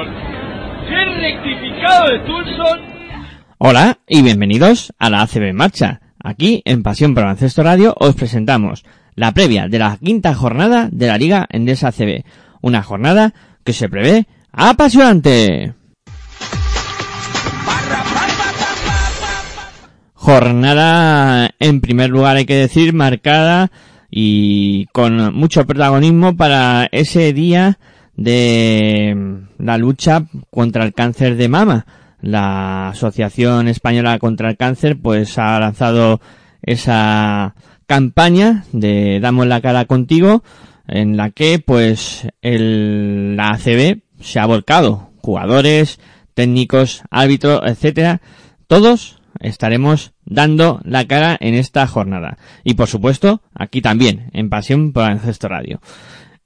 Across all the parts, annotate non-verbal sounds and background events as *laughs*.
De! Hola y bienvenidos a la ACB Marcha. Aquí en Pasión por Baloncesto Radio os presentamos la previa de la quinta jornada de la Liga Endesa ACB. Una jornada que se prevé apasionante. Jornada, en primer lugar hay que decir, marcada y con mucho protagonismo para ese día de la lucha contra el cáncer de mama. La Asociación Española contra el Cáncer pues ha lanzado esa campaña de Damos la cara contigo en la que pues el, la ACB se ha volcado. Jugadores, técnicos, árbitros, etcétera. Todos estaremos dando la cara en esta jornada. Y por supuesto, aquí también, en Pasión por Ancestro Radio.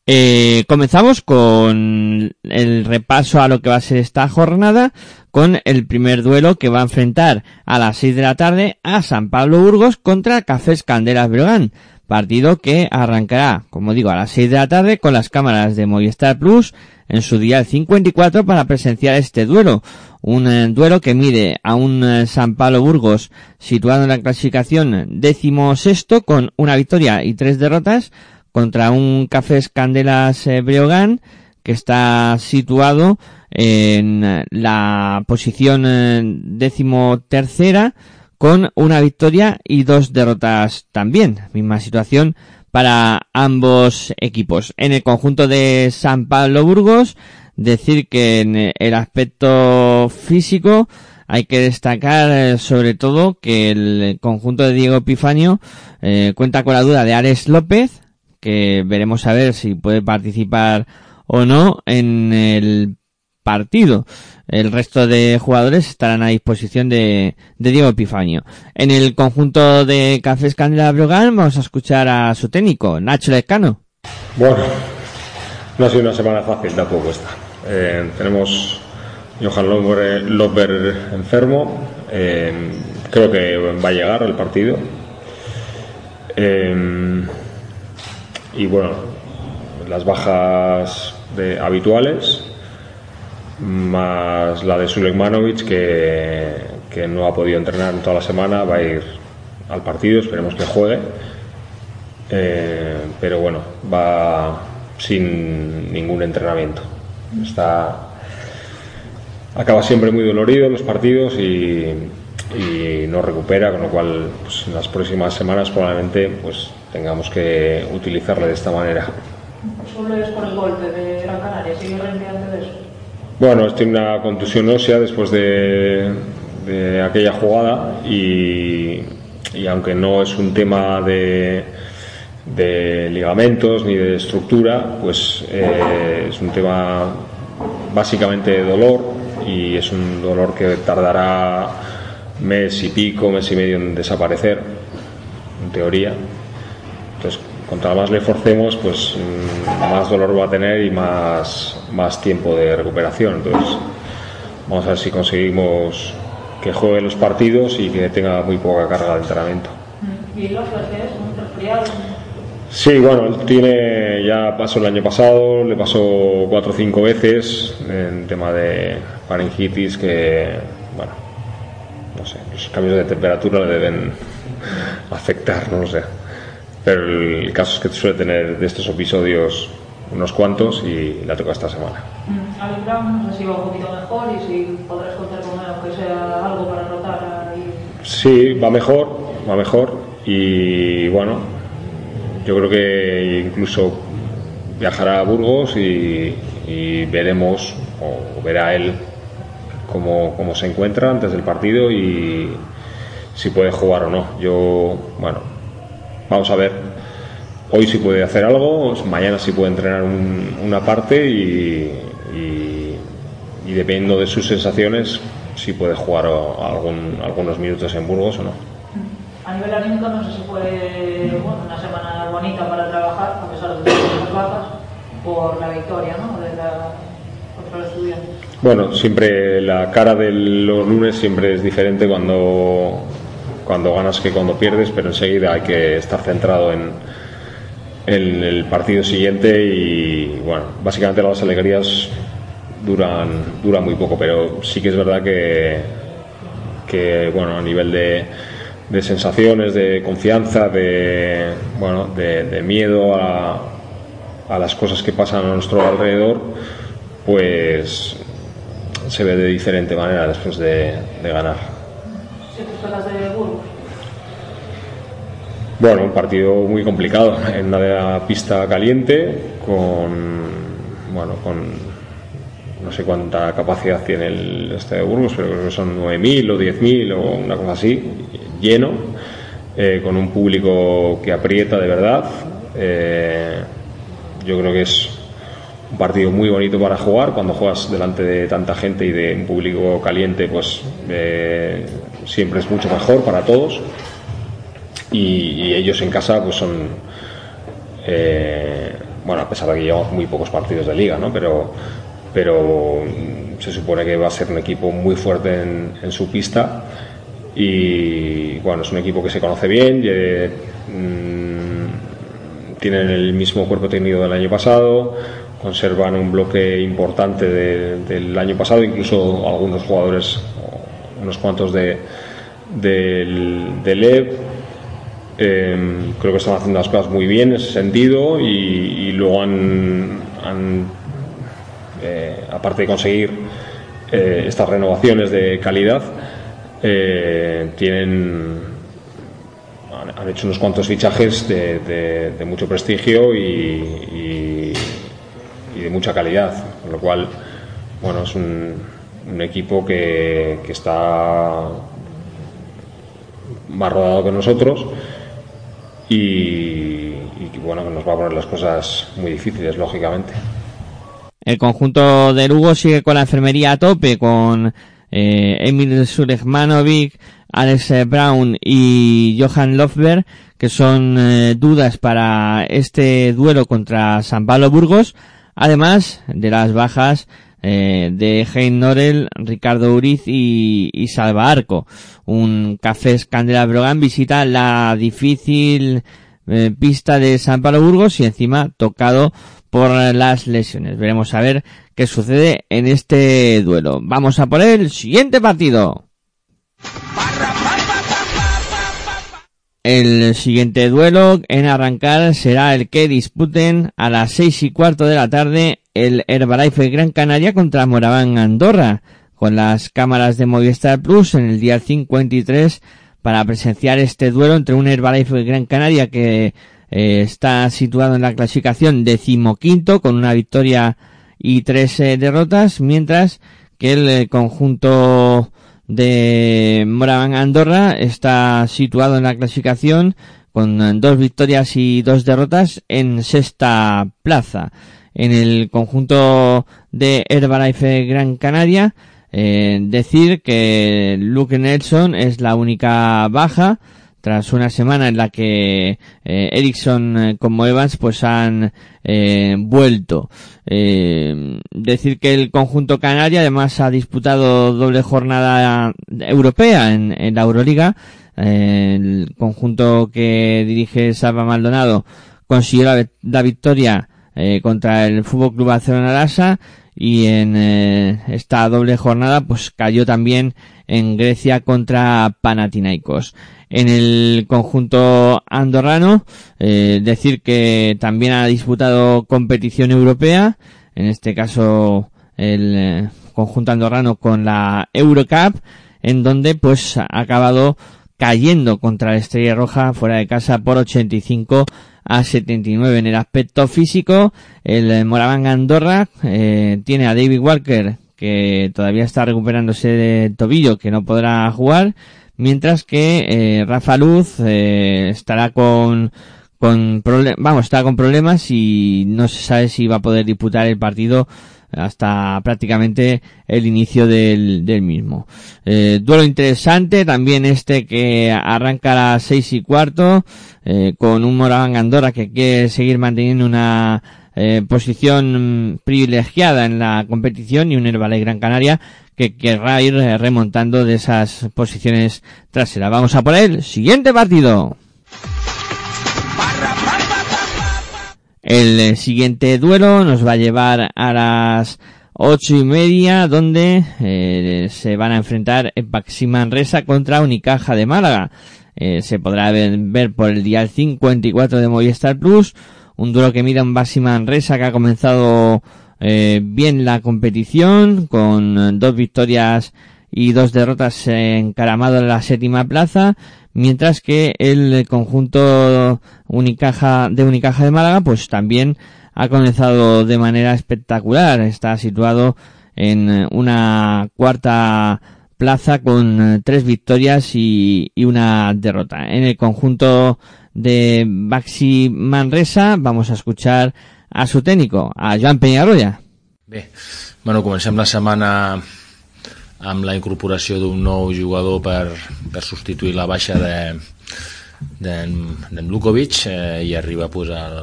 Eh, comenzamos con el repaso a lo que va a ser esta jornada, con el primer duelo que va a enfrentar a las 6 de la tarde a San Pablo Burgos contra Cafés Candelas Breogán. Partido que arrancará, como digo, a las 6 de la tarde con las cámaras de Movistar Plus en su día 54 para presenciar este duelo. Un eh, duelo que mide a un eh, San Pablo Burgos situado en la clasificación décimo sexto con una victoria y tres derrotas contra un Cafés Candelas eh, Breogán que está situado en eh, la posición eh, décimo tercera con una victoria y dos derrotas también. Misma situación para ambos equipos. En el conjunto de San Pablo Burgos, decir que en el aspecto físico hay que destacar sobre todo que el conjunto de Diego Epifanio eh, cuenta con la duda de Ares López, que veremos a ver si puede participar o no en el partido. El resto de jugadores estarán a disposición de, Diego Epifanio. En el conjunto de Cafés Candela Brogan vamos a escuchar a su técnico, Nacho Lescano. Bueno, no ha sido una semana fácil tampoco esta. Eh, tenemos Johan Loper enfermo. Eh, creo que va a llegar al partido. Eh, y bueno, las bajas de, habituales, más la de Sulejmanovic que, que no ha podido entrenar en toda la semana, va a ir al partido, esperemos que juegue. Eh, pero bueno, va sin ningún entrenamiento. Está acaba siempre muy dolorido en los partidos y, y no recupera, con lo cual pues, en las próximas semanas probablemente pues tengamos que utilizarle de esta manera. Solo es por el golpe de Gran Canaria, sigue de eso. Bueno, tiene una contusión ósea después de, de aquella jugada y, y aunque no es un tema de, de ligamentos ni de estructura, pues eh, es un tema básicamente de dolor y es un dolor que tardará mes y pico, mes y medio en desaparecer, en teoría. Entonces, contra más le forcemos, pues mm, más dolor va a tener y más, más tiempo de recuperación. Entonces, vamos a ver si conseguimos que juegue los partidos y que tenga muy poca carga de entrenamiento. ¿Y lo que es? ¿Un resfriado? Sí, bueno, él tiene, ya pasó el año pasado, le pasó cuatro o cinco veces en tema de faringitis que, no sé, los cambios de temperatura le deben afectar, no lo sé. Pero el caso es que suele tener de estos episodios unos cuantos y la toca esta semana. Mm, Ali Brown, no sé si va un poquito mejor y si podrás contar con él, aunque sea algo para rotar ahí. Sí, va mejor, va mejor y bueno, yo creo que incluso viajará a Burgos y, y veremos, o verá él cómo, cómo se encuentra antes del partido y, si puede jugar o no. Yo, bueno, vamos a ver. Hoy sí puede hacer algo, mañana sí puede entrenar un- una parte y, y, y de sus sensaciones, sí puede jugar algún, algunos minutos en Burgos o no. A nivel anímico, no sé si fue una semana bonita para trabajar, a pesar de las bajas, por la victoria ¿no? de la, contra los estudiantes. Bueno, siempre la cara de los lunes siempre es diferente cuando, cuando ganas que cuando pierdes, pero enseguida hay que estar centrado en, el partido siguiente y bueno, básicamente las alegrías duran, duran muy poco, pero sí que es verdad que, que bueno, a nivel de, de sensaciones, de confianza, de, bueno, de, de miedo a, a las cosas que pasan a nuestro alrededor, pues se ve de diferente manera después de, de ganar. Bueno, un partido muy complicado en una pista caliente con bueno con no sé cuánta capacidad tiene el este de Burgos, pero creo que son 9.000 o 10.000 o una cosa así, lleno, eh, con un público que aprieta de verdad. Eh, yo creo que es un partido muy bonito para jugar. Cuando juegas delante de tanta gente y de un público caliente, pues eh, siempre es mucho mejor para todos. Y, ellos en casa pues son eh, bueno a pesar de que llevamos muy pocos partidos de liga no pero pero mm, se supone que va a ser un equipo muy fuerte en, en su pista. Y bueno es un equipo que se conoce bien y, mm, tienen el mismo cuerpo técnico del año pasado conservan un bloque importante de- del año pasado incluso algunos jugadores unos cuantos de del, del EV eh, creo que están haciendo las cosas muy bien en ese sentido y, luego han, eh, aparte de conseguir eh, estas renovaciones de calidad, eh, tienen han, hecho unos cuantos fichajes de, mucho prestigio y, mucha calidad, con lo cual, bueno, es un, un equipo que, que está más rodado que nosotros y, y que, bueno, que nos va a poner las cosas muy difíciles, lógicamente. El conjunto de Lugo sigue con la enfermería a tope, con eh, Emil Sulegmanovic, Alex Brown y Johan Lofberg, que son eh, dudas para este duelo contra San Pablo Burgos, además de las bajas eh, de Hein Norel, Ricardo Uriz y, y Salva Arco. Un Cafés Candela Brogan visita la difícil eh, pista de San Pablo Burgos y encima tocado por las lesiones. Veremos a ver qué sucede en este duelo. Vamos a por el siguiente partido. El siguiente duelo en arrancar será el que disputen a las seis y cuarto de la tarde el Herbalife Gran Canaria contra Moraván Andorra, con las cámaras de Movistar Plus en el día 53 para presenciar este duelo entre un Herbalife Gran Canaria que eh, está situado en la clasificación decimoquinto con una victoria y tres eh, derrotas, mientras que el eh, conjunto de Moraván Andorra está situado en la clasificación con dos victorias y dos derrotas en sexta plaza. En el conjunto de Herbalife Gran Canaria, eh, decir que Luke Nelson es la única baja tras una semana en la que eh, Ericsson eh, como Evans pues han eh, vuelto. Eh, decir que el conjunto canario además ha disputado doble jornada europea en, en la Euroliga. Eh, el conjunto que dirige Salva Maldonado consiguió la, la victoria eh, contra el Fútbol Club Barcelona Lasa y en esta doble jornada pues cayó también en Grecia contra Panathinaikos. En el conjunto andorrano, eh, decir que también ha disputado competición europea, en este caso el eh, conjunto andorrano con la Eurocup, en donde pues ha acabado cayendo contra la Estrella Roja fuera de casa por 85 a 79 en el aspecto físico. El Moraván Andorra eh, tiene a David Walker que todavía está recuperándose de tobillo, que no podrá jugar, mientras que eh, Rafa Luz eh, estará con con vamos está con problemas y no se sabe si va a poder disputar el partido hasta prácticamente el inicio del, del mismo. Eh, duelo interesante, también este que arranca a las seis y cuarto, eh, con un Moraván Andorra que quiere seguir manteniendo una eh, posición privilegiada en la competición y un Herbalife Gran Canaria que querrá ir eh, remontando de esas posiciones traseras. Vamos a por el siguiente partido. El eh, siguiente duelo nos va a llevar a las ocho y media, donde se van a enfrentar en Baxi Manresa contra Unicaja de Málaga. Se podrá ver, por el día 54 de Movistar Plus, un duelo que mira un Baxi Manresa que ha comenzado bien la competición, con dos victorias y dos derrotas encaramado en la séptima plaza, mientras que el conjunto Unicaja de Unicaja de Málaga pues también ha comenzado de manera espectacular, está situado en una cuarta plaza con tres victorias y, una derrota. En el conjunto de Baxi Manresa vamos a escuchar a su técnico, a Joan Peñarroya. Bé, bueno, comencem la setmana amb la incorporació d'un nou jugador per, per substituir la baixa de d'en Lukovic eh, i arriba pues, el,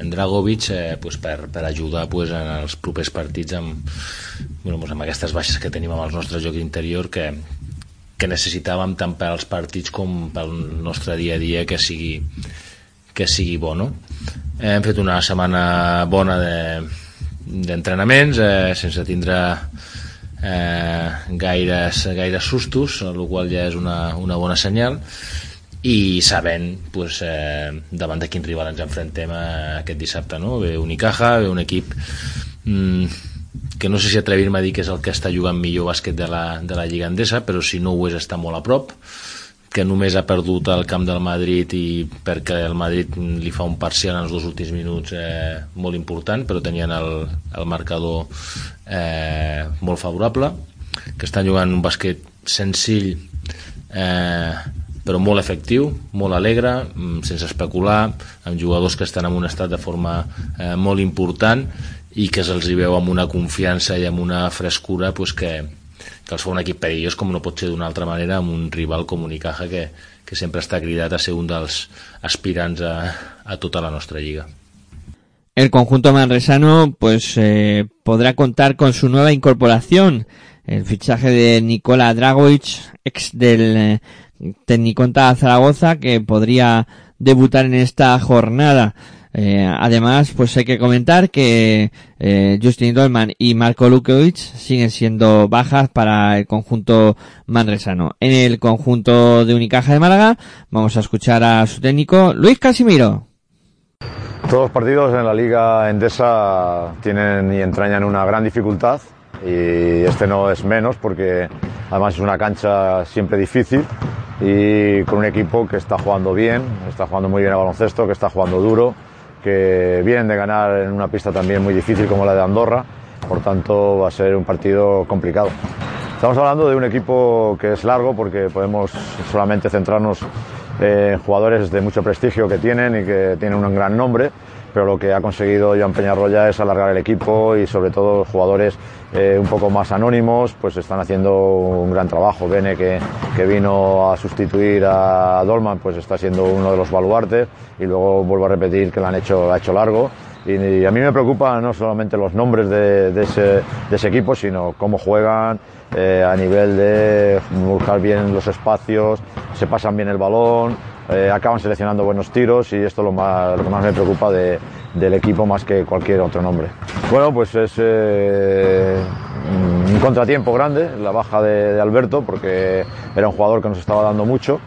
en Dragovic eh, pues, per, per ajudar pues, en els propers partits amb, bueno, pues, amb aquestes baixes que tenim amb el nostre joc interior que, que necessitàvem tant per als partits com pel nostre dia a dia que sigui, que sigui bo no? Hem fet una setmana bona d'entrenaments de, eh, sense tindre eh, gaires, gaires sustos, el qual ja és una, una bona senyal i sabent pues, eh, davant de quin rival ens enfrontem eh, aquest dissabte no? ve Unicaja, ve un equip mm, que no sé si atrevir-me a dir que és el que està jugant millor bàsquet de la, de la Lliga Endesa però si no ho és està molt a prop que només ha perdut el camp del Madrid i perquè el Madrid li fa un parcial en els dos últims minuts eh, molt important, però tenien el, el marcador eh, molt favorable, que estan jugant un bàsquet senzill eh, però molt efectiu, molt alegre, mm, sense especular, amb jugadors que estan en un estat de forma eh, molt important i que se'ls hi veu amb una confiança i amb una frescura pues, que, que els fa un equip perillós com no pot ser d'una altra manera amb un rival com Unicaja que, que sempre està cridat a ser un dels aspirants a, a tota la nostra lliga. El conjunto manresano pues eh, podrá contar con su nueva incorporación, el fichaje de Nicola Dragovic, ex del eh, Tecniconta Zaragoza, que podría debutar en esta jornada. Eh, además, pues hay que comentar que eh, Justin Dolman y Marco Lukovic siguen siendo bajas para el conjunto manresano. En el conjunto de Unicaja de Málaga vamos a escuchar a su técnico Luis Casimiro. Todos los partidos en la Liga Endesa tienen y entrañan una gran dificultad y este no es menos porque además es una cancha siempre difícil y con un equipo que está jugando bien, está jugando muy bien a baloncesto, que está jugando duro que vienen de ganar en una pista también muy difícil como la de Andorra, por tanto va a ser un partido complicado. Estamos hablando de un equipo que es largo porque podemos solamente centrarnos en jugadores de mucho prestigio que tienen y que tienen un gran nombre, pero lo que ha conseguido Joan Peñarroya es alargar el equipo y sobre todo jugadores eh, un poco más anónimos, pues están haciendo un gran trabajo. Bene, que, que, vino a sustituir a Dolman, pues está siendo uno de los baluartes y luego vuelvo a repetir que lo han hecho, ha hecho largo. Y, a mí me preocupan no solamente los nombres de, ese, equipo, sino cómo juegan eh, a nivel de buscar bien los espacios, se pasan bien el balón, eh, acaban seleccionando buenos tiros y esto es lo, más, lo que más me preocupa de, del equipo más que cualquier otro nombre. Bueno, pues es eh, un contratiempo grande la baja de, Alberto porque era un jugador que nos estaba dando mucho.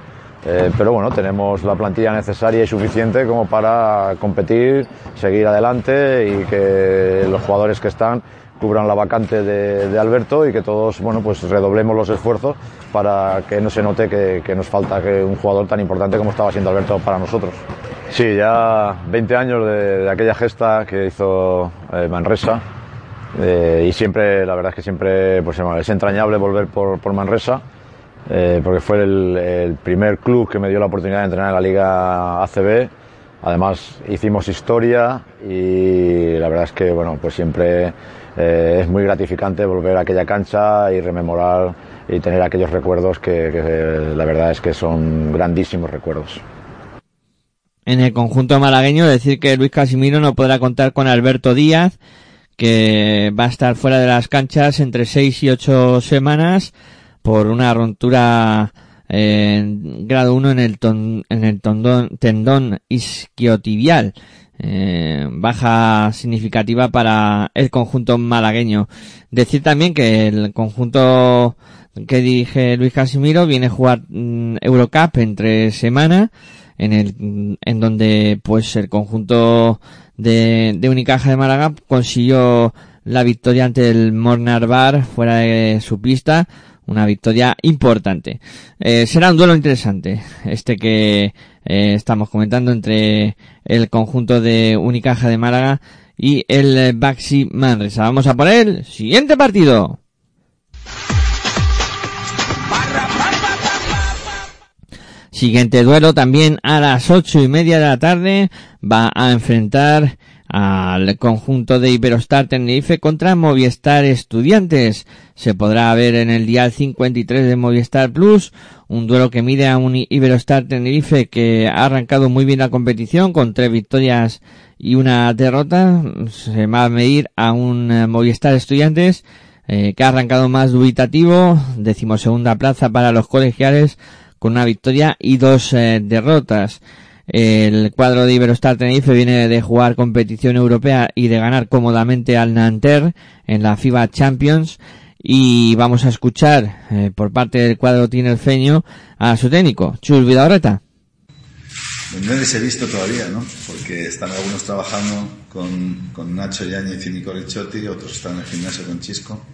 Eh, pero bueno, tenemos la plantilla necesaria y suficiente como para competir, seguir adelante y que los jugadores que están cubran la vacante de, de, Alberto y que todos bueno, pues redoblemos los esfuerzos para que no se note que, que nos falta que un jugador tan importante como estaba siendo Alberto para nosotros. Sí, ya 20 años de, de aquella gesta que hizo eh, Manresa eh, y siempre, la verdad es que siempre pues, es entrañable volver por, por Manresa eh, porque fue el, el, primer club que me dio la oportunidad de entrenar en la Liga ACB. Además hicimos historia y la verdad es que bueno, pues siempre eh, es muy gratificante volver a aquella cancha y rememorar y tener aquellos recuerdos que, que la verdad es que son grandísimos recuerdos. En el conjunto malagueño decir que Luis Casimiro no podrá contar con Alberto Díaz, que va a estar fuera de las canchas entre seis y ocho semanas por una ruptura en grado 1 en el, ton, en el tendón isquiotibial. Eh, baja significativa para el conjunto malagueño. Decir también que el conjunto que dirige Luis Casimiro viene a jugar mm, Eurocup entre semana en el en donde pues el conjunto de, de Unicaja de Málaga consiguió la victoria ante el Mornar Bar fuera de su pista una victoria importante. Eh, será un duelo interesante este que eh, estamos comentando entre el conjunto de Unicaja de Málaga y el Baxi Manresa. Vamos a por el siguiente partido. Siguiente duelo también a las ocho y media de la tarde va a enfrentar al conjunto de Iberostar Tenerife contra Movistar Estudiantes. Se podrá ver en el dial 53 de Movistar Plus, un duelo que mide a un Iberostar Tenerife que ha arrancado muy bien la competición con tres victorias y una derrota. Se va a medir a un eh, Movistar Estudiantes eh, que ha arrancado más dubitativo, decimosegunda plaza para los colegiales con una victoria y dos eh, derrotas. El cuadro de Iberostar Tenerife viene de jugar competición europea y de ganar cómodamente al Nanterre en la FIBA Champions. Y vamos a escuchar eh, por parte del cuadro tinerfeño a su técnico, Chus Vidaurreta. No les he visto todavía, ¿no? Porque están algunos trabajando con, con Nacho Yáñez y Nico Ricciotti, otros están en el gimnasio con Chisco.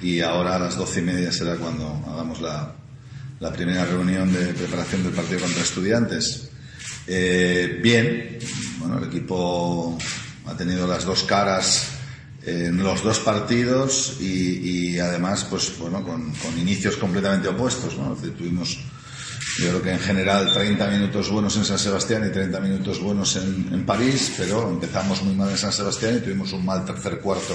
Y ahora a las doce y media será cuando hagamos la, la primera reunión de preparación del partido contra estudiantes. Eh, bien, bueno, el equipo ha tenido las dos caras en los dos partidos y, y además, pues bueno, con, con, inicios completamente opuestos. ¿no? tuvimos, yo creo que en general, 30 minutos buenos en San Sebastián y 30 minutos buenos en, en, París, pero empezamos muy mal en San Sebastián y tuvimos un mal tercer cuarto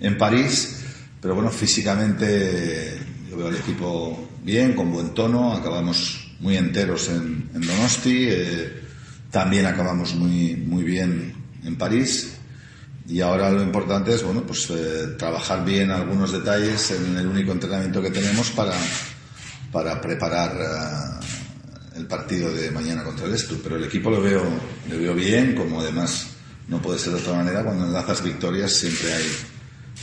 en París. Pero bueno, físicamente yo veo al equipo bien, con buen tono, acabamos muy enteros en, en Donosti, eh, también acabamos muy, muy bien en París y ahora lo importante es bueno, pues, eh, trabajar bien algunos detalles en el único entrenamiento que tenemos para, para preparar uh, el partido de mañana contra el Estu. Pero el equipo lo veo, lo veo bien, como además no puede ser de otra manera, cuando enlazas victorias siempre hay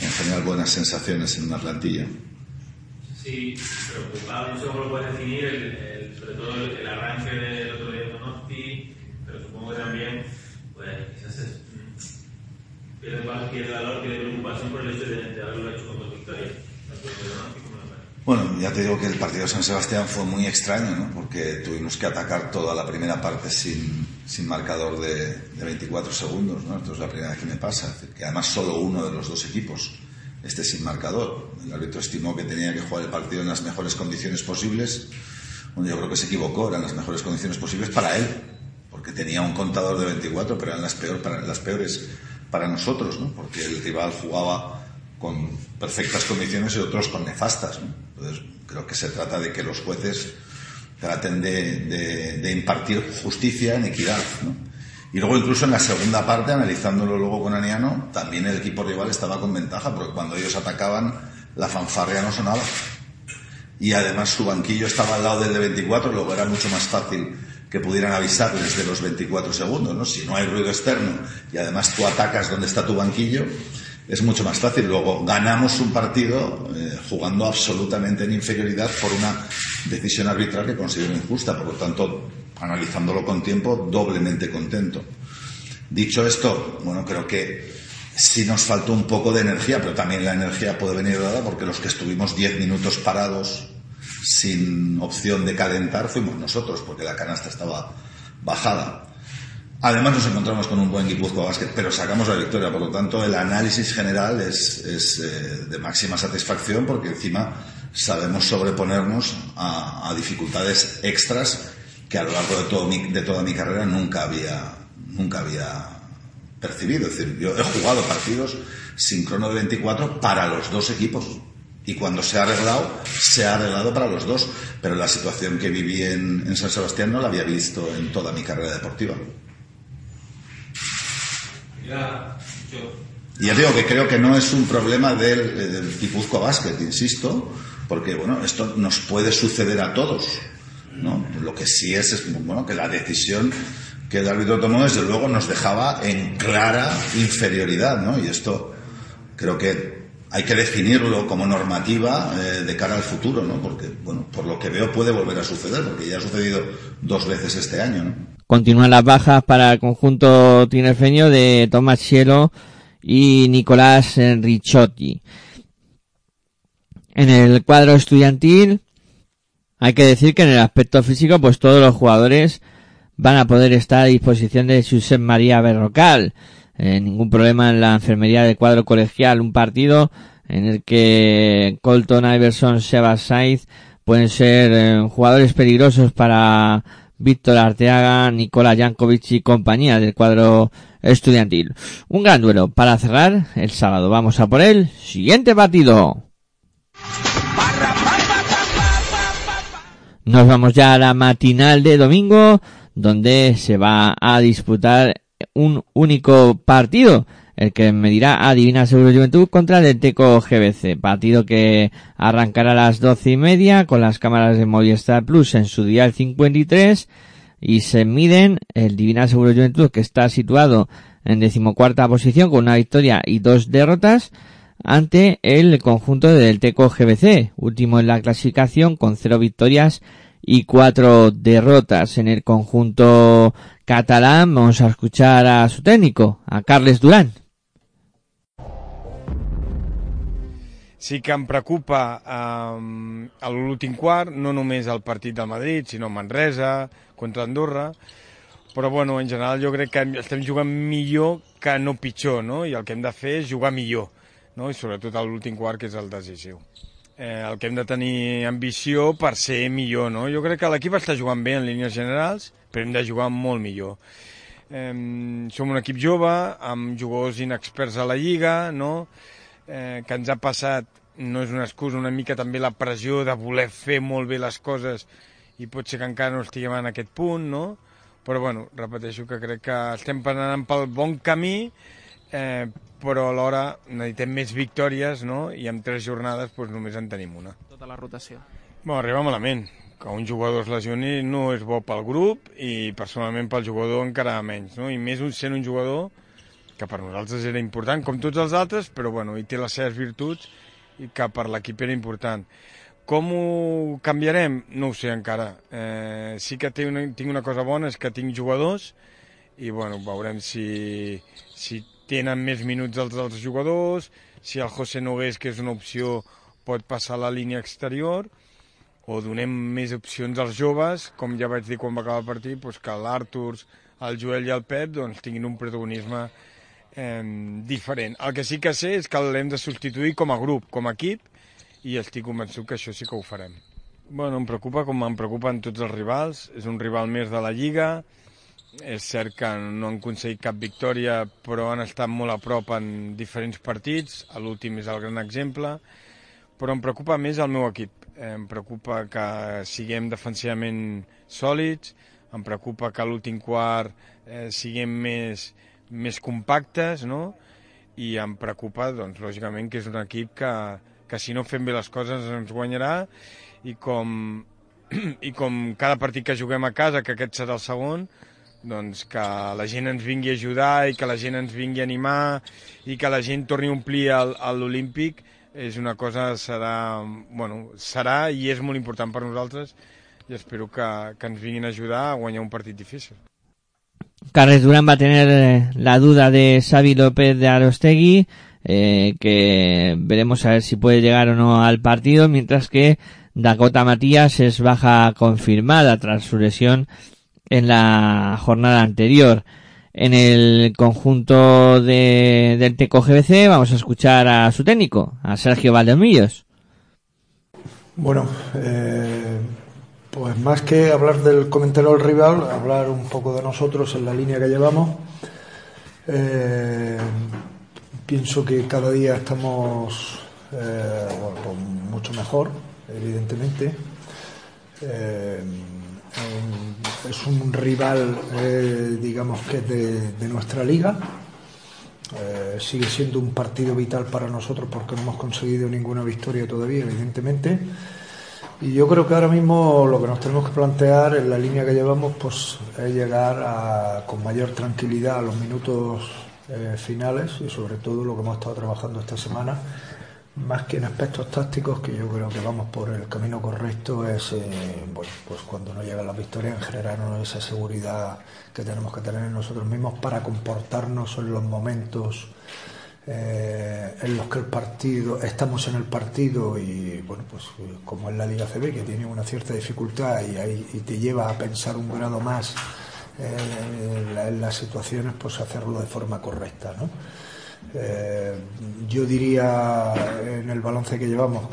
en general buenas sensaciones en una plantilla. Sí, preocupado, no sé cómo lo puedes definir, el, sobre todo el, arranque del otro día de Donosti, pero supongo que también, pues quizás es, mm, pierde, pierde valor, pierde preocupación por el hecho de, haberlo hecho con dos victorias. Bueno, ya te digo que el partido de San Sebastián fue muy extraño, ¿no? porque tuvimos que atacar toda la primera parte sin, sin marcador de, de 24 segundos. ¿no? Esto es la primera vez que me pasa, que además solo uno de los dos equipos esté sin marcador. El árbitro estimó que tenía que jugar el partido en las mejores condiciones posibles. Bueno, yo creo que se equivocó, eran las mejores condiciones posibles para él, porque tenía un contador de 24, pero eran las, peor, las peores para nosotros, ¿no? porque el rival jugaba con perfectas condiciones y otros con nefastas. Entonces, creo que se trata de que los jueces traten de, impartir justicia en equidad. Y luego incluso en la segunda parte, analizándolo luego con Aniano, también el equipo rival estaba con ventaja, porque cuando ellos atacaban, la fanfarria no sonaba. Y además su banquillo estaba al lado del de 24, luego era mucho más fácil que pudieran avisarles de los 24 segundos, ¿no? Si no hay ruido externo y además tú atacas donde está tu banquillo, es mucho más fácil. Luego ganamos un partido eh, jugando absolutamente en inferioridad por una decisión arbitral que considero injusta. Por lo tanto, analizándolo con tiempo, doblemente contento. Dicho esto, bueno, creo que sí nos faltó un poco de energía, pero también la energía puede venir dada porque los que estuvimos 10 minutos parados sin opción de calentar fuimos nosotros, porque la canasta estaba bajada. Además nos encontramos con un buen Guipúzcoa Básquet, pero sacamos la victoria, por lo tanto el análisis general es, es eh, de máxima satisfacción porque encima sabemos sobreponernos a, dificultades extras que a lo largo de, todo de toda mi carrera nunca había, nunca había percibido. Es decir, yo he jugado partidos sin crono de 24 para los dos equipos. Y cuando se ha arreglado, se ha arreglado para los dos. Pero la situación que viví en, en San Sebastián no la había visto en toda mi carrera deportiva. Y ya digo que creo que no es un problema del, del Guipúzcoa Basket, insisto, porque bueno, esto nos puede suceder a todos. ¿no? Lo que sí es, es bueno, que la decisión que árbitro tomó, desde luego, nos dejaba en clara inferioridad, ¿no? Y esto creo que hay que definirlo como normativa eh, de cara al futuro, ¿no? Porque, bueno, por lo que veo puede volver a suceder, porque ya ha sucedido dos veces este año, ¿no? Continúan las bajas para el conjunto tinerfeño de Tomás Cielo y Nicolás Ricciotti. En el cuadro estudiantil hay que decir que en el aspecto físico pues todos los jugadores van a poder estar a disposición de Josep María Berrocal. Eh, ningún problema en la enfermería del cuadro colegial. Un partido en el que Colton Iverson, Sebas Saiz pueden ser eh, jugadores peligrosos para Víctor Arteaga, Nicola Jankovic y compañía del cuadro estudiantil. Un gran duelo para cerrar el sábado. Vamos a por el siguiente partido. Nos vamos ya a la matinal de domingo, donde se va a disputar un único partido, el que medirá a Divina Seguro Juventud contra el Teco GBC, partido que arrancará a las doce y media con las cámaras de Movistar Plus en su día el 53 y se miden el Divina Seguro Juventud que está situado en decimocuarta posición con una victoria y dos derrotas ante el conjunto del Teco GBC, último en la clasificación con cero victorias y cuatro derrotas en el conjunto catalán. Vamos a escuchar a su técnico, a Carles Durán. Sí que em preocupa um, l'últim quart, no només el partit del Madrid, sinó Manresa, contra Andorra, però bueno, en general jo crec que estem jugant millor que no pitjor, no? I el que hem de fer és jugar millor no? i sobretot a l'últim quart, que és el decisiu. Eh, el que hem de tenir ambició per ser millor, no? Jo crec que l'equip està jugant bé en línies generals, però hem de jugar molt millor. Eh, som un equip jove, amb jugadors inexperts a la Lliga, no? eh, que ens ha passat, no és una excusa, una mica també la pressió de voler fer molt bé les coses i pot ser que encara no estiguem en aquest punt, no? Però, bueno, repeteixo que crec que estem anant pel bon camí, eh, però alhora necessitem més victòries, no? I en tres jornades doncs, només en tenim una. Tota la rotació. Bueno, arriba malament. Que un jugador es lesioni no és bo pel grup i personalment pel jugador encara menys, no? I més un, sent un jugador que per nosaltres era important, com tots els altres, però bueno, hi té les seves virtuts i que per l'equip era important. Com ho canviarem? No ho sé encara. Eh, sí que té una, tinc una cosa bona, és que tinc jugadors i bueno, veurem si, si tenen més minuts els altres jugadors, si el José Nogués, que és una opció, pot passar a la línia exterior, o donem més opcions als joves, com ja vaig dir quan va acabar el partit, doncs que l'Artur, el Joel i el Pep doncs, tinguin un protagonisme eh, diferent. El que sí que sé és que l'hem de substituir com a grup, com a equip, i estic convençut que això sí que ho farem. Bueno, em preocupa com em preocupen tots els rivals. És un rival més de la Lliga. És cert que no han aconseguit cap victòria, però han estat molt a prop en diferents partits. L'últim és el gran exemple. Però em preocupa més el meu equip. Em preocupa que siguem defensivament sòlids, em preocupa que l'últim quart eh, siguem més, més compactes, no? I em preocupa, doncs, lògicament, que és un equip que, que si no fem bé les coses ens guanyarà i com, *clears throat* i com cada partit que juguem a casa, que aquest serà el segon, doncs que la gent ens vingui a ajudar i que la gent ens vingui a animar i que la gent torni a omplir l'Olímpic és una cosa, serà, bueno, serà i és molt important per nosaltres i espero que, que ens vinguin a ajudar a guanyar un partit difícil. Carles Durán va a tener eh, la duda de Xavi López de Arostegui, eh, que veremos a ver si puede llegar o no al partido, mientras que Dakota Matías es baja confirmada tras su lesión en la jornada anterior. En el conjunto de, del Teco GBC vamos a escuchar a su técnico, a Sergio Valdemillos. Bueno, eh, pues más que hablar del comentario del rival, hablar un poco de nosotros en la línea que llevamos. Eh, pienso que cada día estamos eh, pues mucho mejor, evidentemente. Eh, es un rival, eh, digamos que de, de nuestra liga. Eh, sigue siendo un partido vital para nosotros porque no hemos conseguido ninguna victoria todavía, evidentemente. Y yo creo que ahora mismo lo que nos tenemos que plantear en la línea que llevamos pues es llegar con mayor tranquilidad a los minutos eh, finales y sobre todo lo que hemos estado trabajando esta semana, más que en aspectos tácticos, que yo creo que vamos por el camino correcto, es eh, bueno, pues cuando no llega la victoria en generarnos esa seguridad que tenemos que tener en nosotros mismos para comportarnos en los momentos eh, en los que el partido estamos en el partido y bueno pues como es la Liga CB que tiene una cierta dificultad y, ahí, y te lleva a pensar un grado más eh, en, la- en las situaciones pues hacerlo de forma correcta ¿no? Eh, yo diría en el balance que llevamos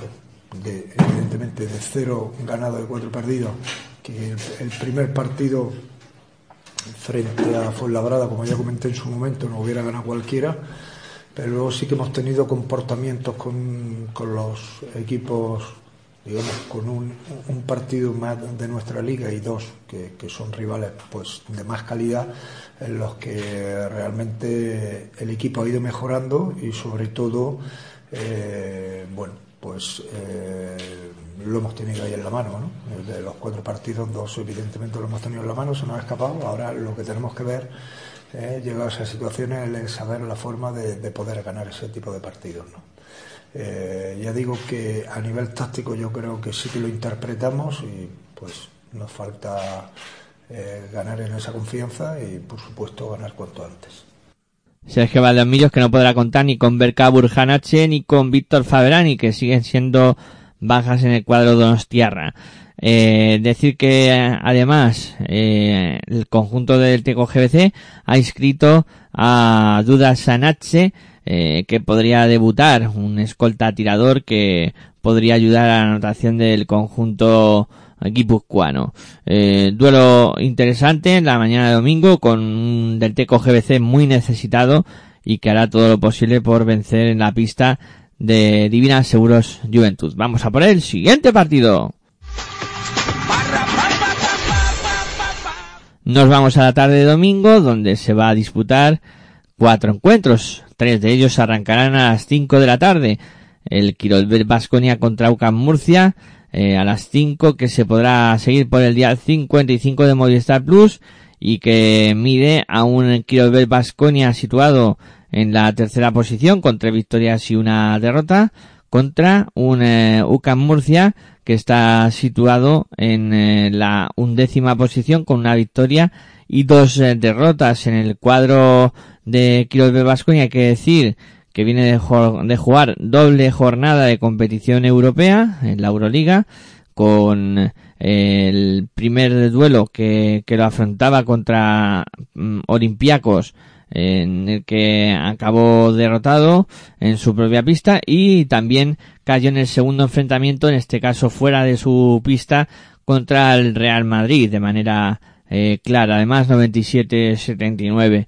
de- evidentemente de cero ganado y cuatro perdidos que el, el primer partido frente a Fuenlabrada, como ya comenté en su momento, no hubiera ganado cualquiera, pero luego sí que hemos tenido comportamientos con, con los equipos, digamos, con un, partido más de nuestra liga y dos que, son rivales pues de más calidad, en los que realmente el equipo ha ido mejorando y sobre todo, eh, bueno, pues eh, lo hemos tenido ahí en la mano, ¿no? De los cuatro partidos, dos evidentemente lo hemos tenido en la mano, se nos ha escapado. Ahora lo que tenemos que ver, eh, a situaciones, es saber la forma de, de poder ganar ese tipo de partidos, ¿no? Eh, ya digo que a nivel táctico yo creo que sí que lo interpretamos y pues nos falta eh, ganar en esa confianza y por supuesto ganar cuanto antes. Sergio Valdomillos que no podrá contar ni con Berka Burjanache ni con Víctor Faberani que siguen siendo bajas en el cuadro Donostiarra. Eh, decir que además eh, el conjunto del Teco GBC ha inscrito a Duda Sanache eh, que podría debutar, un escolta tirador que podría ayudar a la anotación del conjunto guipuzcoano. Eh, duelo interesante en la mañana de domingo con un del Teco GBC muy necesitado y que hará todo lo posible por vencer en la pista de Divina Seguros Juventud. Vamos a por el siguiente partido. Nos vamos a la tarde de domingo donde se va a disputar cuatro encuentros. Tres de ellos arrancarán a las 5 de la tarde. El Quirolbet Basconia contra UCAM Murcia eh, a las 5 que se podrá seguir por el día 55 de Movistar Plus y que mide a un Quirolbet Basconia situado en la tercera posición con tres victorias y una derrota contra un eh, UCAM Murcia que está situado en eh, la undécima posición con una victoria y dos eh, derrotas en el cuadro de Quirolbet Basconia hay que decir que viene de, de jugar doble jornada de competición europea en la Euroliga con eh, el primer duelo que, que lo afrontaba contra mm, Olympiacos en el que acabó derrotado en su propia pista y también cayó en el segundo enfrentamiento, en este caso fuera de su pista, contra el Real Madrid de manera eh, clara, además 97-79.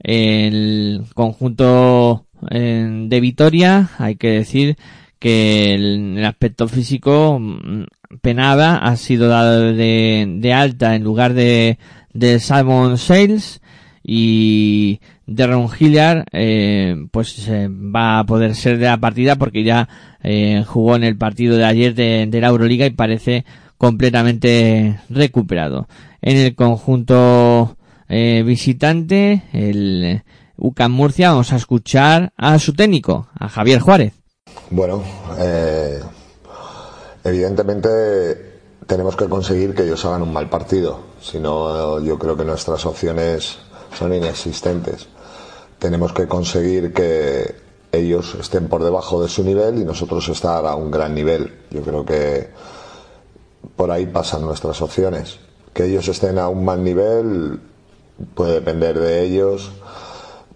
El conjunto de Vitoria, hay que decir que el, el aspecto físico mm, penaba, ha sido dado de, de alta en lugar de, de Simon Sales y Derron Hilliard eh, pues eh, va a poder ser de la partida porque ya eh, jugó en el partido de ayer de, de la Euroliga y parece completamente recuperado. En el conjunto eh, visitante, el UCAM Murcia, vamos a escuchar a su técnico, a Javier Juárez. Bueno, eh, evidentemente tenemos que conseguir que ellos hagan un mal partido. Si no, yo creo que nuestras opciones son inexistentes. Tenemos que conseguir que ellos estén por debajo de su nivel y nosotros estar a un gran nivel. Yo creo que por ahí pasan nuestras opciones. Que ellos estén a un mal nivel puede depender de ellos,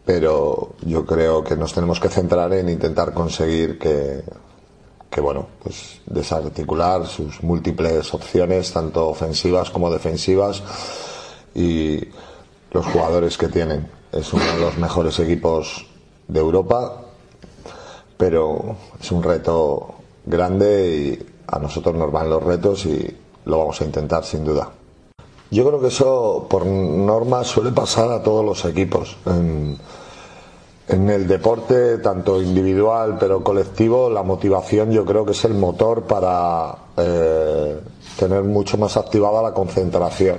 pero yo creo que nos tenemos que centrar en intentar conseguir que, que bueno, pues desarticular sus múltiples opciones, tanto ofensivas como defensivas, y los jugadores que tienen. Es uno de los mejores equipos de Europa, pero es un reto grande y a nosotros nos van los retos y lo vamos a intentar sin duda. Yo creo que eso por norma suele pasar a todos los equipos. En, el deporte, tanto individual pero colectivo, la motivación yo creo que es el motor para eh, tener mucho más activada la concentración.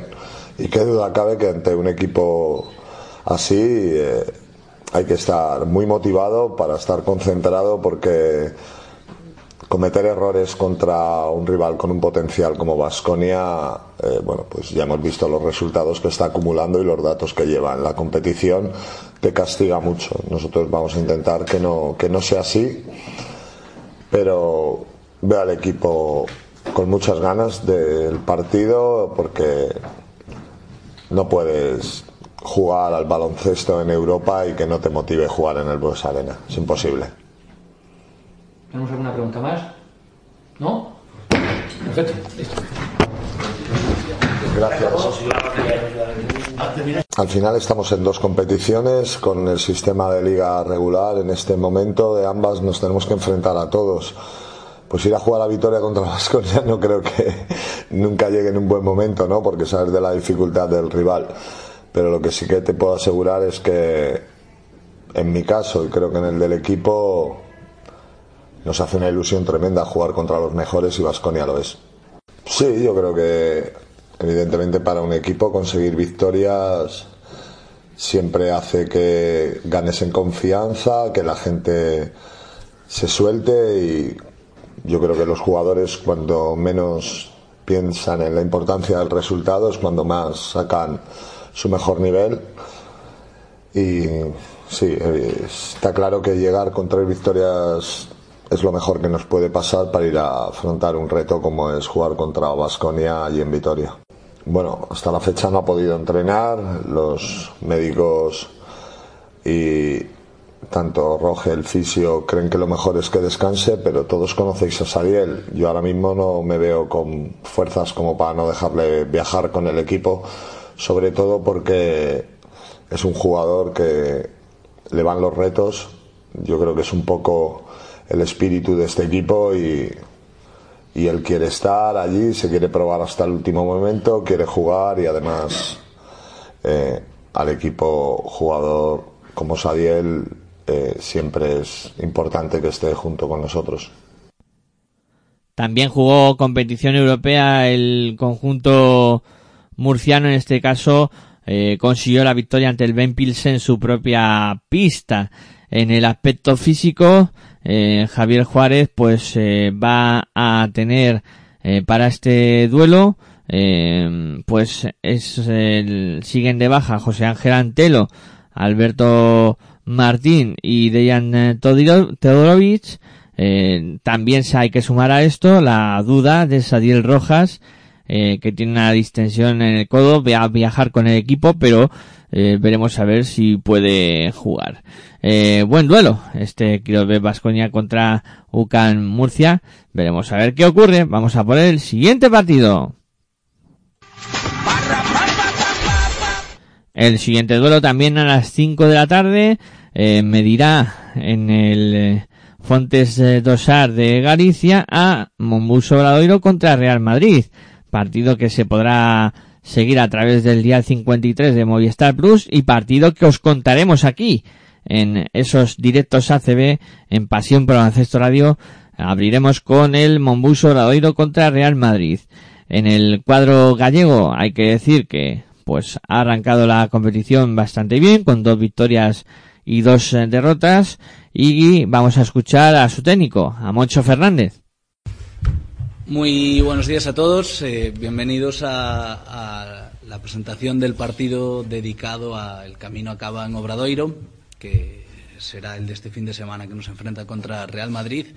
Y qué duda cabe que ante un equipo así eh, hay que estar muy motivado para estar concentrado porque cometer errores contra un rival con un potencial como Vasconia, eh, bueno, pues ya hemos visto los resultados que está acumulando y los datos que lleva. En la competición te castiga mucho. Nosotros vamos a intentar que no, que no sea así, pero veo al equipo con muchas ganas del partido porque no puedes jugar al baloncesto en Europa y que no te motive jugar en el Buenos Arena. Es imposible. ¿Tenemos alguna pregunta más? ¿No? Perfecto, listo. Gracias. Al final estamos en dos competiciones con el sistema de liga regular. En este momento de ambas nos tenemos que enfrentar a todos. Pues ir a jugar a Vitoria contra *laughs* Vasconia no creo que nunca llegue en un buen momento, ¿no? Porque sabes de la dificultad del rival. Pero lo que sí que te puedo asegurar es que en mi caso y creo que en el del equipo nos hace una ilusión tremenda jugar contra los mejores y Vasconia lo es. Sí, yo creo que evidentemente para un equipo conseguir victorias siempre hace que ganes en confianza, que la gente se suelte y yo creo que los jugadores cuando menos piensan en la importancia del resultado es cuando más sacan su mejor nivel y sí, está claro que llegar con tres victorias es lo mejor que nos puede pasar para ir a afrontar un reto como es jugar contra Vasconia y en Vitoria. Bueno, hasta la fecha no ha podido entrenar, los médicos y tanto Roge, el fisio, creen que lo mejor es que descanse, pero todos conocéis a Sariel. Yo ahora mismo no me veo con fuerzas como para no dejarle viajar con el equipo, sobre todo porque es un jugador que le van los retos. Yo creo que es un poco el espíritu de este equipo y, y él quiere estar allí, se quiere probar hasta el último momento, quiere jugar y además eh, al equipo jugador como Sadiel eh, siempre es importante que esté junto con nosotros. También jugó competición europea el conjunto murciano, en este caso eh, consiguió la victoria ante el Ben en su propia pista. En el aspecto físico, eh, Javier Juárez pues eh, va a tener eh, para este duelo pues es el, siguen de baja José Ángel Antelo, Alberto Martín y Dejan Teodorovic. también hay que sumar a esto la duda de Sadiel Rojas, que tiene una distensión en el codo, va a viajar con el equipo, pero veremos a ver si puede jugar. Eh, buen duelo, este de Vasconia contra UCAN Murcia. Veremos a ver qué ocurre. Vamos a poner el siguiente partido. El siguiente duelo también a las 5 de la tarde eh, medirá en el eh, Fontes Dosar de Galicia a Mombuso Obradoiro contra Real Madrid. Partido que se podrá seguir a través del día 53 de Movistar Plus y partido que os contaremos aquí en esos directos ACB en Pasión por Baloncesto Radio. Abriremos con el Mombuso Radoiro contra Real Madrid. En el cuadro gallego hay que decir que pues ha arrancado la competición bastante bien con dos victorias y dos eh, derrotas y vamos a escuchar a su técnico, a Moncho Fernández. Muy buenos días a todos, eh, bienvenidos a, a, la presentación del partido dedicado al Camino a Cava en Obradoiro que será el de este fin de semana que nos enfrenta contra Real Madrid.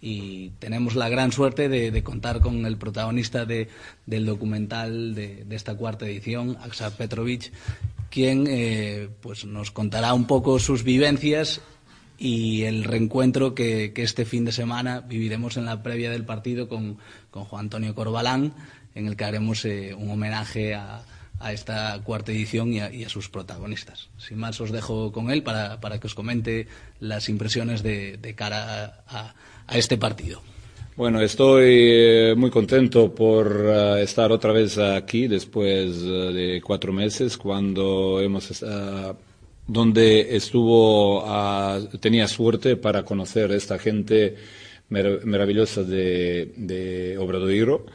Y tenemos la gran suerte de, contar con el protagonista de, del documental de, esta cuarta edición, Aksar Petrovic, quien eh, pues nos contará un poco sus vivencias y el reencuentro que, este fin de semana viviremos en la previa del partido con, con Juan Antonio Corbalán, en el que haremos eh, un homenaje a, esta cuarta edición y a, sus protagonistas. Sin más, os dejo con él para, para que os comente las impresiones de, cara a, a, este partido. Bueno, estoy eh, muy contento por uh, estar otra vez aquí después de cuatro meses, cuando hemos donde estuvo, uh, tenía suerte para conocer a esta gente mar maravillosa de, de Obradoiro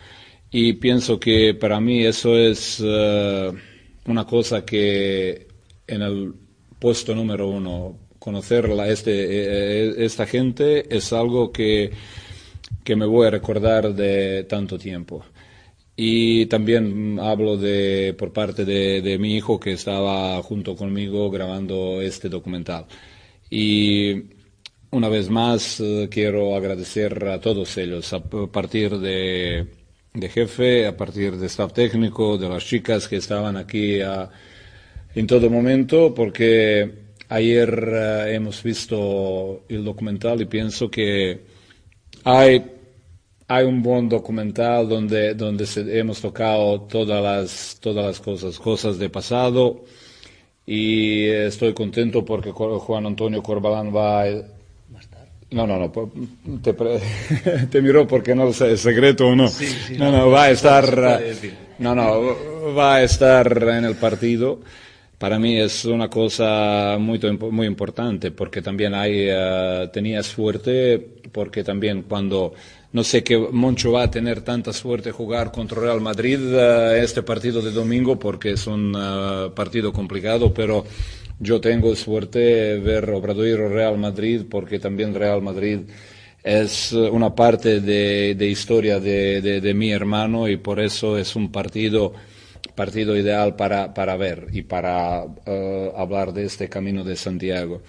y pienso que para mí eso es uh, una cosa que en el puesto número uno, conocer la, este, eh, esta gente es algo que, que me voy a recordar de tanto tiempo. Y también hablo de, por parte de, de, mi hijo que estaba junto conmigo grabando este documental. Y una vez más uh, quiero agradecer a todos ellos a partir de, de, jefe, a partir de staff técnico, de las chicas que estaban aquí a, en todo momento, porque ayer uh, hemos visto el documental y pienso que hay hay un buen documental donde, donde se, hemos tocado todas las, todas las cosas, cosas de pasado. Y estoy contento porque Juan Antonio Corbalán va. No, no, no. Te, *laughs* te miró porque no sé, es secreto o no. Sí, sí, no, no, va a estar. No, no, va a estar en el partido. Para mí es una cosa muy, muy importante porque también hay, uh, tenía suerte porque también cuando no sé que Moncho va a tener tanta suerte jugar contra Real Madrid uh, este partido de domingo porque es un uh, partido complicado, pero yo tengo suerte ver Obradoiro Real Madrid porque también Real Madrid es una parte de, de historia de, de, mi hermano y por eso es un partido partido ideal para, para ver y para uh, hablar de este camino de Santiago.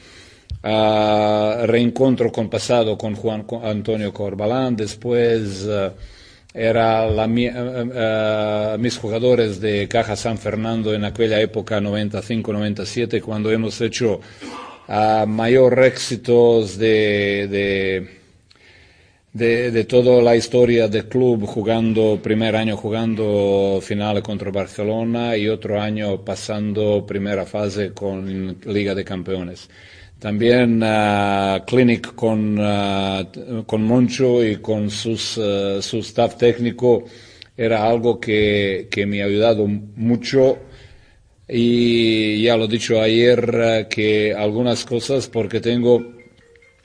Uh, reencontro con pasado con Juan Antonio Corbalán, después uh, era la, uh, mis jugadores de Caja San Fernando en aquella época 95-97 cuando hemos hecho mayor éxitos de, de, de, toda la historia del club jugando, primer año jugando final contra Barcelona y otro año pasando primera fase con Liga de Campeones. También uh, Clinic con, uh, con Moncho y con sus, uh, su staff técnico era algo que, que, me ha ayudado mucho y ya lo he dicho ayer que algunas cosas porque tengo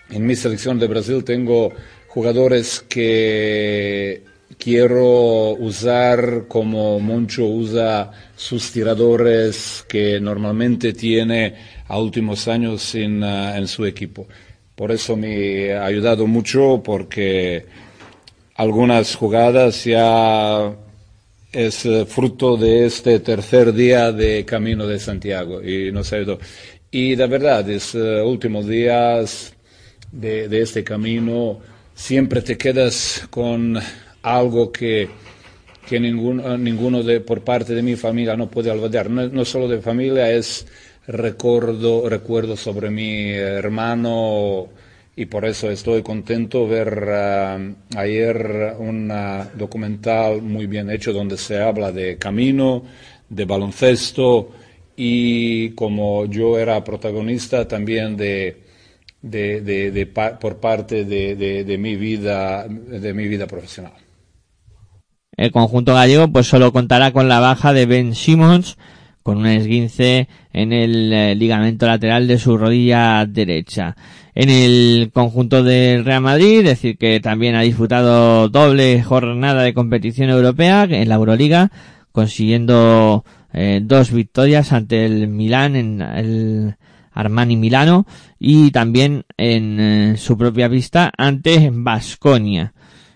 en mi selección de Brasil tengo jugadores que quiero usar como Moncho usa sus tiradores que normalmente tiene a últimos años en, en su equipo. Por eso me ha ayudado mucho porque algunas jugadas ya es fruto de este tercer día de Camino de Santiago y nos ayudó. Y de verdad, es uh, últimos días de, este camino, siempre te quedas con algo que, que ninguno, ninguno de, por parte de mi familia no puede olvidar. No, solo de familia, es recuerdo, recuerdo sobre mi hermano y por eso estoy contento ver uh, ayer un uh, documental muy bien hecho donde se habla de camino, de baloncesto y como yo era protagonista también de, de, de, de por parte de, mi vida, de mi vida profesional. El conjunto gallego pues solo contará con la baja de Ben Simmons, con un esguince en el eh, ligamento lateral de su rodilla derecha. En el conjunto del Real Madrid, decir que también ha disputado doble jornada de competición europea en la Euroliga, consiguiendo eh, dos victorias ante el Milán en el Armani Milano y también en eh, su propia pista ante Basconia.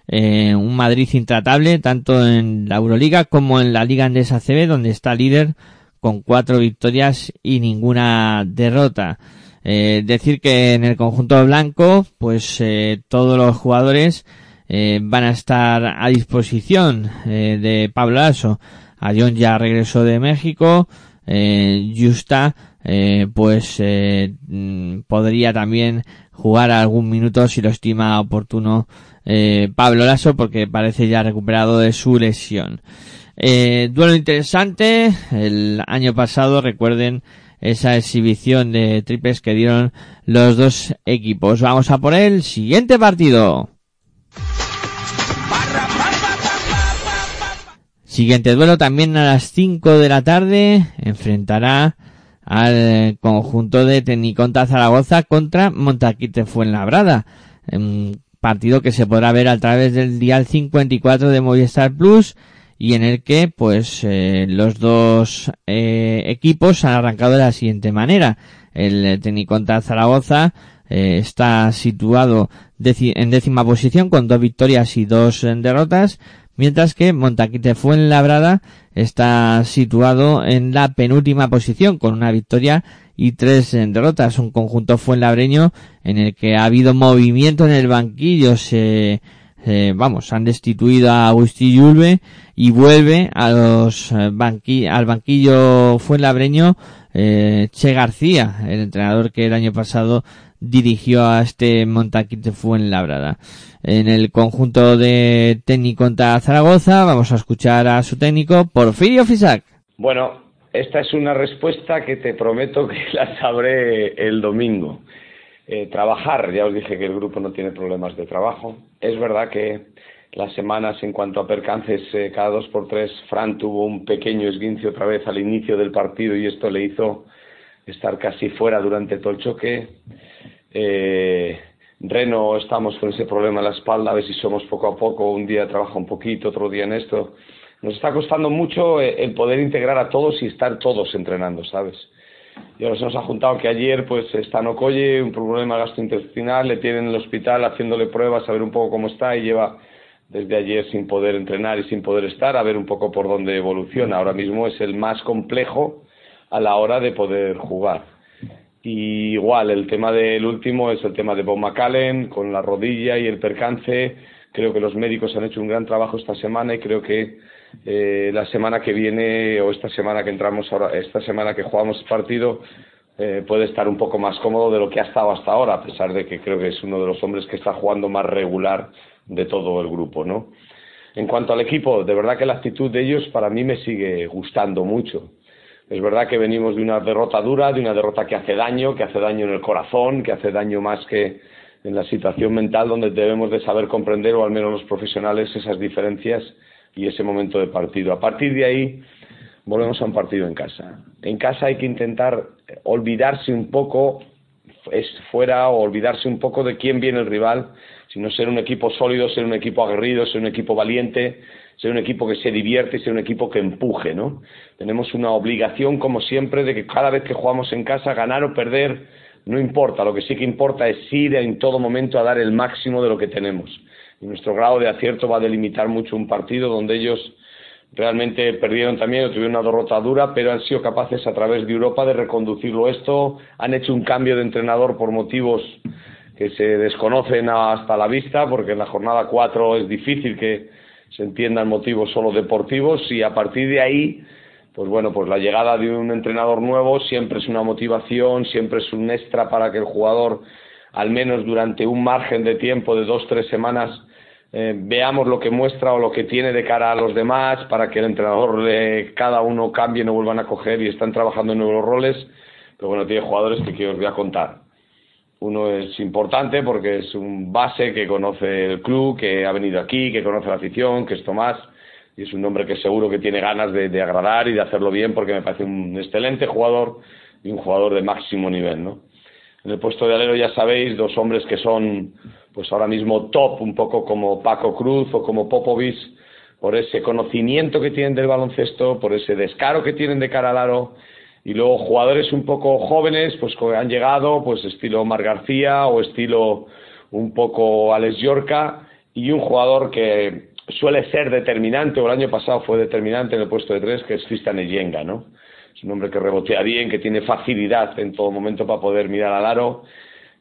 Eh, un Madrid intratable tanto en la Euroliga como en la Liga Andesa CB donde está líder con cuatro victorias y ninguna derrota. Eh, decir que en el conjunto blanco, pues todos los jugadores van a estar a disposición de Pablo Lasso. John ya regresó de México, eh, Justa eh, pues eh, mm, podría también jugar algún minuto si lo estima oportuno eh, Pablo Lasso porque parece ya recuperado de su lesión. Eh, duelo interesante. El año pasado, recuerden esa exhibición de triples que dieron los dos equipos. Vamos a por el siguiente partido. Siguiente duelo también a las 5 de la tarde enfrentará al conjunto de Tecniconta Zaragoza contra Montaquite Fuenlabrada. Un partido que se podrá ver a través del dial 54 de Movistar Plus y en el que pues eh, los dos eh, equipos han arrancado de la siguiente manera. El Tecniconta Zaragoza eh, está situado en décima posición con dos victorias y dos derrotas, mientras que Montaquite Fuenlabrada está situado en la penúltima posición con una victoria y tres derrotas. Un conjunto fuenlabreño en el que ha habido movimiento en el banquillo. Se, eh, vamos, han destituido a Agustín Yulbe y vuelve a los banqui al banquillo fuenlabreño eh, Che García, el entrenador que el año pasado dirigió a este Montaquite Fuenlabrada. En el conjunto de técnico contra Zaragoza vamos a escuchar a su técnico Porfirio Fisac. Bueno, esta es una respuesta que te prometo que *laughs* la sabré el domingo. Eh, trabajar, ya os dije que el grupo no tiene problemas de trabajo. Es verdad que las semanas en cuanto a percances, eh, cada dos por tres, Fran tuvo un pequeño esguince otra vez al inicio del partido y esto le hizo estar casi fuera durante todo el choque. Eh, Reno estamos con ese problema en la espalda, a ver si somos poco a poco, un día trabaja un poquito, otro día en esto. Nos está costando mucho eh, el poder integrar a todos y estar todos entrenando, ¿sabes? Y ahora se nos ha juntado que ayer pues está Nocoye, un problema gastrointestinal, le tienen en el hospital haciéndole pruebas a ver un poco cómo está y lleva desde ayer sin poder entrenar y sin poder estar, a ver un poco por dónde evoluciona. Ahora mismo es el más complejo a la hora de poder jugar. Y igual, el tema del último es el tema de Bob McAllen, con la rodilla y el percance. Creo que los médicos han hecho un gran trabajo esta semana y creo que eh, la semana que viene o esta semana que entramos ahora, esta semana que jugamos partido, eh, puede estar un poco más cómodo de lo que ha estado hasta ahora, a pesar de que creo que es uno de los hombres que está jugando más regular de todo el grupo, ¿no? En cuanto al equipo, de verdad que la actitud de ellos para mí me sigue gustando mucho. Es verdad que venimos de una derrota dura, de una derrota que hace daño, que hace daño en el corazón, que hace daño más que en la situación mental donde debemos de saber comprender, o al menos los profesionales, esas diferencias y ese momento de partido. A partir de ahí, volvemos a un partido en casa. En casa hay que intentar olvidarse un poco, es fuera, o olvidarse un poco de quién viene el rival, sino ser un equipo sólido, ser un equipo aguerrido, ser un equipo valiente, ser un equipo que se divierte y ser un equipo que empuje, ¿no? Tenemos una obligación, como siempre, de que cada vez que jugamos en casa, ganar o perder, no importa. Lo que sí que importa es ir en todo momento a dar el máximo de lo que tenemos. Y nuestro grado de acierto va a delimitar mucho un partido donde ellos realmente perdieron también o tuvieron una derrota dura, pero han sido capaces a través de Europa de reconducirlo esto, han hecho un cambio de entrenador por motivos que se desconocen hasta la vista, porque en la jornada 4 es difícil que se entiendan motivos solo deportivos y a partir de ahí, pues bueno, pues la llegada de un entrenador nuevo siempre es una motivación, siempre es un extra para que el jugador, al menos durante un margen de tiempo de dos, tres semanas, eh, veamos lo que muestra o lo que tiene de cara a los demás para que el entrenador de cada uno cambie, no vuelvan a coger y están trabajando en nuevos roles. Pero bueno, tiene jugadores que os voy a contar. Uno es importante porque es un base que conoce el club, que ha venido aquí, que conoce la afición, que es Tomás, y es un hombre que seguro que tiene ganas de, agradar y de hacerlo bien porque me parece un excelente jugador y un jugador de máximo nivel, ¿no? En el puesto de alero ya sabéis, dos hombres que son pues ahora mismo top, un poco como Paco Cruz o como Popovic, por ese conocimiento que tienen del baloncesto, por ese descaro que tienen de cara al aro y luego jugadores un poco jóvenes, pues que han llegado, pues estilo Mar García o estilo un poco Alex Yorca, y un jugador que suele ser determinante, o el año pasado fue determinante en el puesto de tres, que es Cristian Eyenga, ¿no? Es un hombre que rebotea bien, que tiene facilidad en todo momento para poder mirar al aro.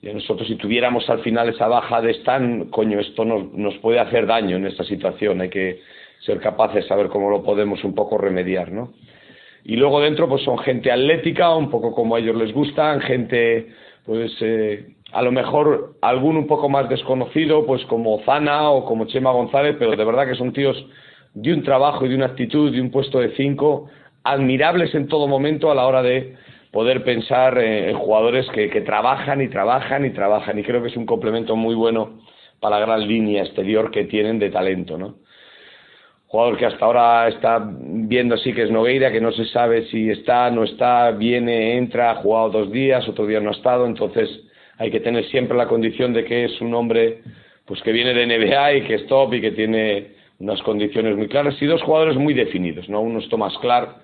Y nosotros, si tuviéramos al final esa baja de Stan, coño, esto nos, nos puede hacer daño en esta situación. Hay que ser capaces de saber cómo lo podemos un poco remediar, ¿no? Y luego dentro pues son gente atlética, un poco como a ellos les gustan, gente pues eh, a lo mejor algún un poco más desconocido, pues como Zana o como Chema González, pero de verdad que son tíos de un trabajo y de una actitud, de un puesto de cinco, admirables en todo momento a la hora de poder pensar eh, en jugadores que, que trabajan y trabajan y trabajan. Y creo que es un complemento muy bueno para la gran línea exterior que tienen de talento, ¿no? Jugador que hasta ahora está viendo así que es Nogueira, que no se sabe si está, no está, viene, entra, ha jugado dos días, otro día no ha estado, entonces hay que tener siempre la condición de que es un hombre pues que viene de NBA y que es top y que tiene unas condiciones muy claras y dos jugadores muy definidos, ¿no? Uno es Tomás Clark,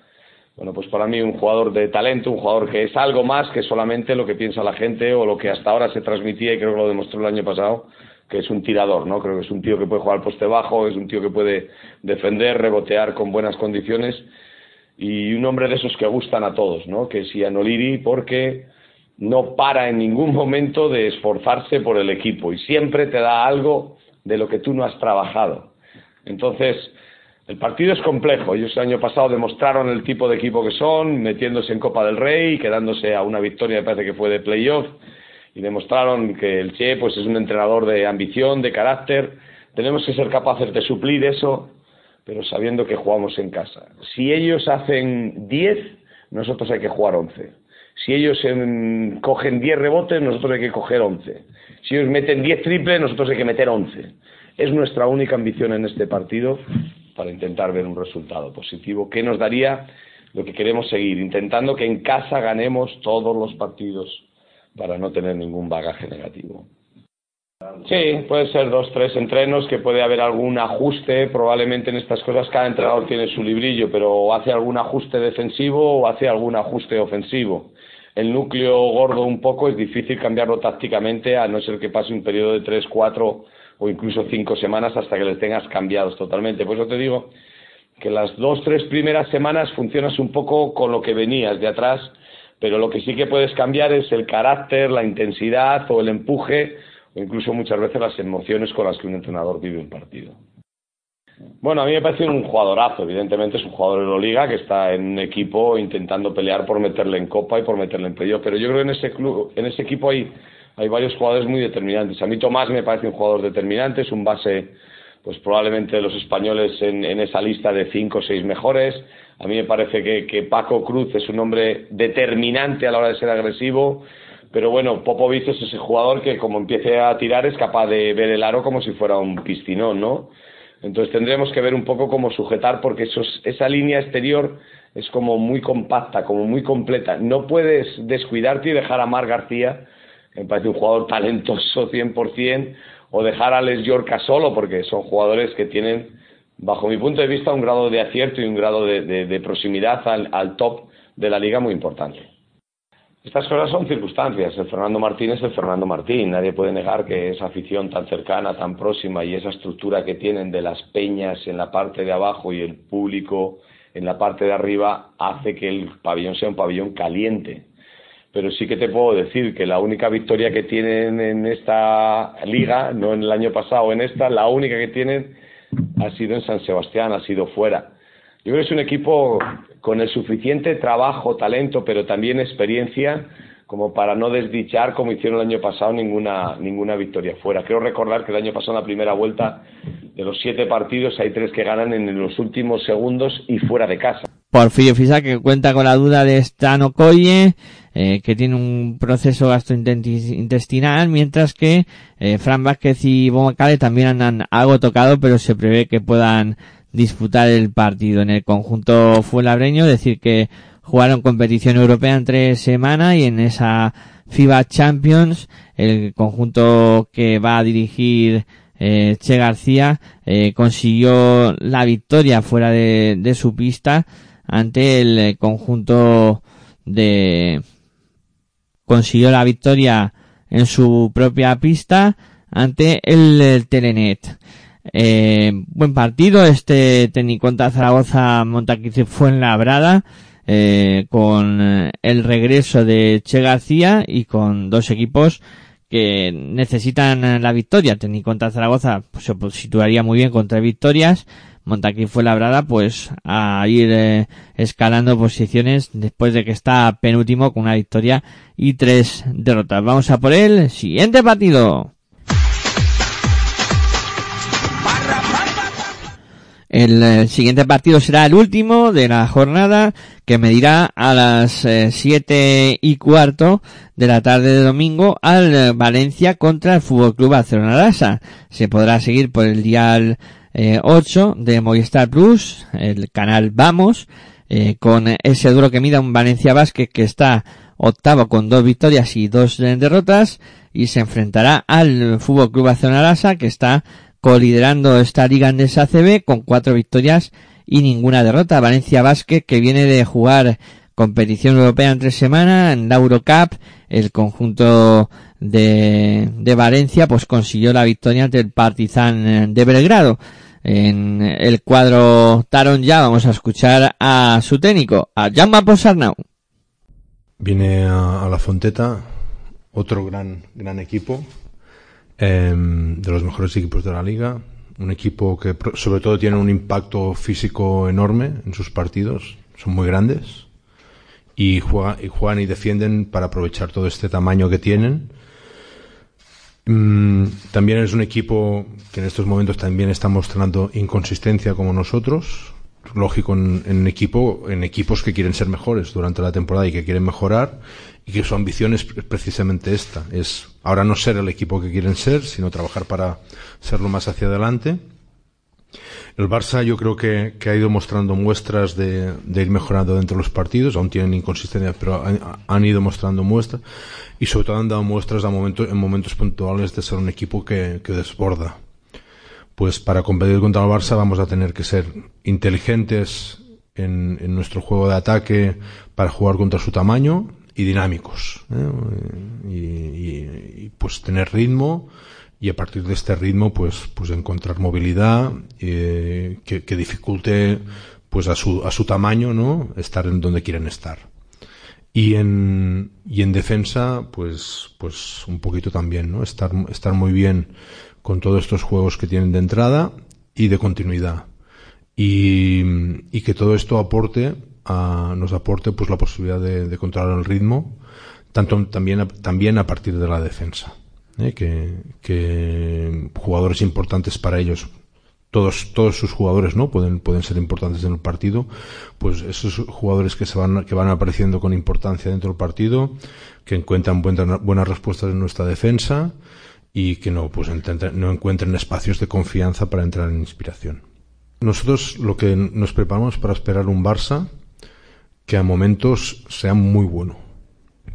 bueno, pues para mí un jugador de talento, un jugador que es algo más que solamente lo que piensa la gente o lo que hasta ahora se transmitía y creo que lo demostró el año pasado, que es un tirador, ¿no? Creo que es un tío que puede jugar poste bajo, es un tío que puede defender, rebotear con buenas condiciones y un hombre de esos que gustan a todos, ¿no? Que es Ianoliri porque no para en ningún momento de esforzarse por el equipo y siempre te da algo de lo que tú no has trabajado. Entonces, el partido es complejo. Ellos el año pasado demostraron el tipo de equipo que son, metiéndose en Copa del Rey, quedándose a una victoria, me parece que fue de playoff y demostraron que el Che pues es un entrenador de ambición, de carácter. Tenemos que ser capaces de suplir eso, pero sabiendo que jugamos en casa. Si ellos hacen 10, nosotros hay que jugar 11. Si ellos cogen 10 rebotes, nosotros hay que coger 11. Si ellos meten 10 triples, nosotros hay que meter 11. Es nuestra única ambición en este partido para intentar ver un resultado positivo que nos daría lo que queremos seguir, intentando que en casa ganemos todos los partidos para no tener ningún bagaje negativo. Sí, puede ser dos, tres entrenos, que puede haber algún ajuste, probablemente en estas cosas cada entrenador tiene su librillo, pero hace algún ajuste defensivo o hace algún ajuste ofensivo. El núcleo gordo un poco es difícil cambiarlo tácticamente, a no ser que pase un periodo de tres, cuatro o incluso cinco semanas hasta que les tengas cambiados totalmente. Por eso te digo que las dos, tres primeras semanas funcionas un poco con lo que venías de atrás pero lo que sí que puedes cambiar es el carácter, la intensidad o el empuje o incluso muchas veces las emociones con las que un entrenador vive un partido. Bueno, a mí me parece un jugadorazo, evidentemente es un jugador de la liga que está en un equipo intentando pelear por meterle en copa y por meterle en playoff, pero yo creo que en ese club, en ese equipo hay, hay varios jugadores muy determinantes. A mí Tomás me parece un jugador determinante, es un base pues probablemente los españoles en, en esa lista de cinco o seis mejores. A mí me parece que, Paco Cruz es un hombre determinante a la hora de ser agresivo, pero bueno, Popovic es ese jugador que como empiece a tirar es capaz de ver el aro como si fuera un piscinón, ¿no? Entonces tendremos que ver un poco cómo sujetar porque esa línea exterior es como muy compacta, como muy completa. No puedes descuidarte y dejar a Mar García, me parece un jugador talentoso 100%, o dejar a Les Yorca solo porque son jugadores que tienen bajo mi punto de vista, un grado de acierto y un grado de, proximidad al, top de la liga muy importante. Estas cosas son circunstancias. El Fernando Martín es el Fernando Martín. Nadie puede negar que esa afición tan cercana, tan próxima y esa estructura que tienen de las peñas en la parte de abajo y el público en la parte de arriba hace que el pabellón sea un pabellón caliente. Pero sí que te puedo decir que la única victoria que tienen en esta liga, no en el año pasado, en esta, la única que tienen ha sido en San Sebastián, ha sido fuera. Yo creo que es un equipo con el suficiente trabajo, talento, pero también experiencia como para no desdichar como hicieron el año pasado ninguna, ninguna victoria fuera. Quiero recordar que el año pasado en la primera vuelta de los siete partidos hay tres que ganan en los últimos segundos y fuera de casa. Porfirio Fisa que cuenta con la duda de Stan Okoye, eh, que tiene un proceso gastrointestinal, mientras que eh, Fran Vázquez y Bomacale también han algo tocado, pero se prevé que puedan disputar el partido. En el conjunto fuelabreño, decir que jugaron competición europea en tres semanas y en esa FIBA Champions, el conjunto que va a dirigir eh, Che García eh, consiguió la victoria fuera de su pista ante el eh, conjunto de consiguió la victoria en su propia pista ante el, Telenet. Eh, buen partido este técnico contra Zaragoza Montaquice fue en la eh, con eh, el regreso de Che García y con dos equipos que necesitan la victoria. Técnico contra Zaragoza pues, se situaría muy bien contra victorias, Montaquí fue labrada pues a ir eh, escalando posiciones después de que está penúltimo con una victoria y tres derrotas. Vamos a por el siguiente partido. El, eh, siguiente partido será el último de la jornada que medirá a las eh, siete y cuarto de la tarde de domingo al Valencia contra el Fútbol Club Barcelona. Se podrá seguir por el dial 8 de Movistar Plus, el canal Vamos, con ese duro que mida un Valencia Basket que está octavo con dos victorias y dos derrotas y se enfrentará al Fútbol Club Barcelona Lasa que está coliderando esta liga en ACB con cuatro victorias y ninguna derrota. Valencia Basket que viene de jugar competición europea en tres semanas en la Eurocup, el conjunto de, de Valencia pues consiguió la victoria ante el Partizan de Belgrado. En el cuadro Taron ya vamos a escuchar a su técnico, a Jaume Posarnau. Viene a, la Fonteta, otro gran, gran equipo, Em, de los mejores equipos de la liga. Un equipo que sobre todo tiene un impacto físico enorme en sus partidos. Son muy grandes. Y juegan y defienden para aprovechar todo este tamaño que tienen. Mm, también es un equipo que en estos momentos también está mostrando inconsistencia como nosotros. Lógico en, en, equipo, en equipos que quieren ser mejores durante la temporada y que quieren mejorar y que su ambición es precisamente esta, es ahora no ser el equipo que quieren ser, sino trabajar para serlo más hacia adelante. El Barça yo creo que, ha ido mostrando muestras de, ir mejorando dentro de los partidos, aún tienen inconsistencia, pero han, ido mostrando muestras y sobre todo han dado muestras en momentos puntuales de ser un equipo que, que desborda. Pues para competir contra el Barça vamos a tener que ser inteligentes en, nuestro juego de ataque para jugar contra su tamaño, y dinámicos ¿eh? y, y, y, pues tener ritmo y a partir de este ritmo pues pues encontrar movilidad eh, que, que, dificulte pues a su a su tamaño no estar en donde quieren estar. Y en y en defensa pues pues un poquito también no estar estar muy bien con todos estos juegos que tienen de entrada y de continuidad. Y, y que todo esto aporte a, nos aporte pues la posibilidad de, de, controlar el ritmo, tanto también también a partir de la defensa, ¿eh? que, jugadores importantes para ellos todos todos sus jugadores no pueden pueden ser importantes en el partido pues esos jugadores que se van que van apareciendo con importancia dentro del partido que encuentran buenas, buenas respuestas en nuestra defensa y que no pues no encuentren espacios de confianza para entrar en inspiración nosotros lo que nos preparamos para esperar un Barça que a momentos sea muy bueno.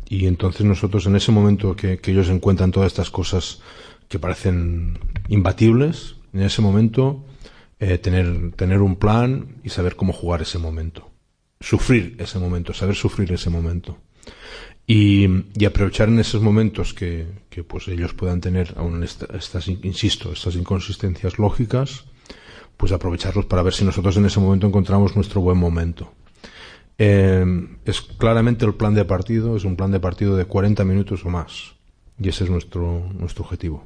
Y entonces nosotros en ese momento que, ellos encuentran todas estas cosas que parecen imbatibles, en ese momento eh, tener, tener un plan y saber cómo jugar ese momento. Sufrir ese momento, saber sufrir ese momento. Y, aprovechar en esos momentos que, que pues ellos puedan tener aún esta, estas, insisto, estas inconsistencias lógicas, pues aprovecharlos para ver si nosotros en ese momento encontramos nuestro buen momento. Eh, es claramente el plan de partido, es un plan de partido de 40 minutos o más. Y ese es nuestro, nuestro objetivo.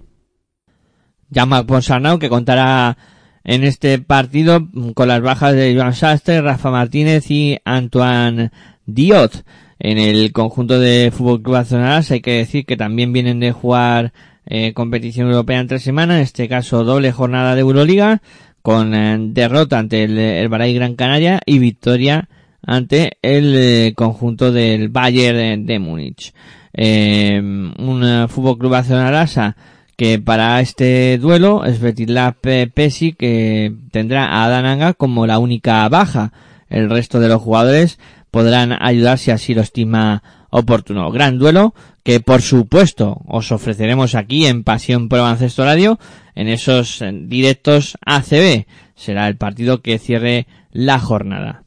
Llama Ponsarnau que contará en este partido con las bajas de Joan Sastre, Rafa Martínez y Antoine Diot. En el conjunto de Fútbol Club Nacional hay que decir que también vienen de jugar eh, competición europea en tres semanas, en este caso doble jornada de Euroliga, con eh, derrota ante el, el Baray Gran Canaria y victoria ante el eh, conjunto del Bayern de, Múnich. Eh, un uh, Fútbol Club Barcelona que para este duelo es Betislav Pesi que tendrá a Adananga como la única baja. El resto de los jugadores podrán ayudar si así lo estima oportuno. Gran duelo que por supuesto os ofreceremos aquí en Pasión Pro Baloncesto Radio en esos eh, directos ACB. Será el partido que cierre la jornada.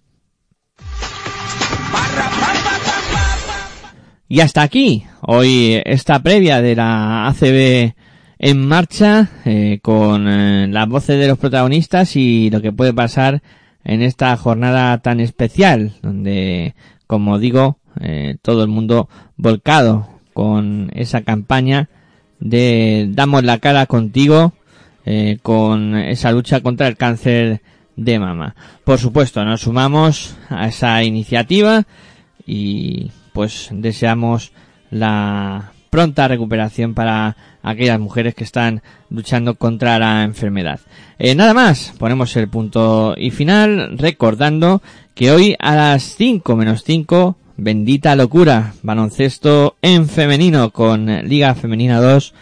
Y hasta aquí, hoy esta previa de la ACB en marcha, eh, con eh, las voces de los protagonistas y lo que puede pasar en esta jornada tan especial, donde, como digo, eh, todo el mundo volcado con esa campaña de damos la cara contigo, con esa lucha contra el cáncer de mama. Por supuesto, nos sumamos a esa iniciativa y pues deseamos la pronta recuperación para aquellas mujeres que están luchando contra la enfermedad. Eh, nada más, ponemos el punto y final recordando que hoy a las 5 menos 5, bendita locura, baloncesto en femenino con Liga Femenina 2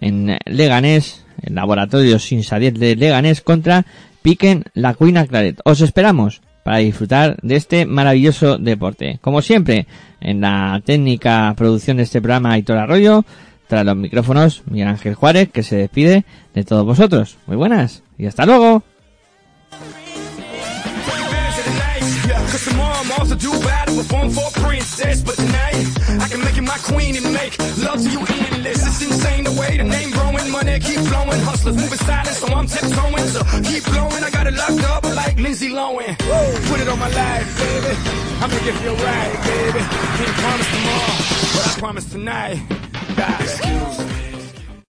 en Leganés, el laboratorio sin salir de Leganés contra Piquen la Cuina Claret. Os esperamos para disfrutar de este maravilloso deporte. Como siempre, en la técnica producción de este programa, Aitor Arroyo, tras los micrófonos, Miguel Ángel Juárez, que se despide de todos vosotros. Muy buenas y hasta luego. I'm due perform for a princess But tonight, I can make you my queen and make love to you endless. It's insane the way the name growing, money keep flowing. Hustlers moving silent, so I'm tiptoeing. So keep blowing, I got it locked up like Lindsay Lohan. Put it on my life, baby. I'ma give you a ride, baby. Can't promise tomorrow, but I promise tonight. Die. Excuse me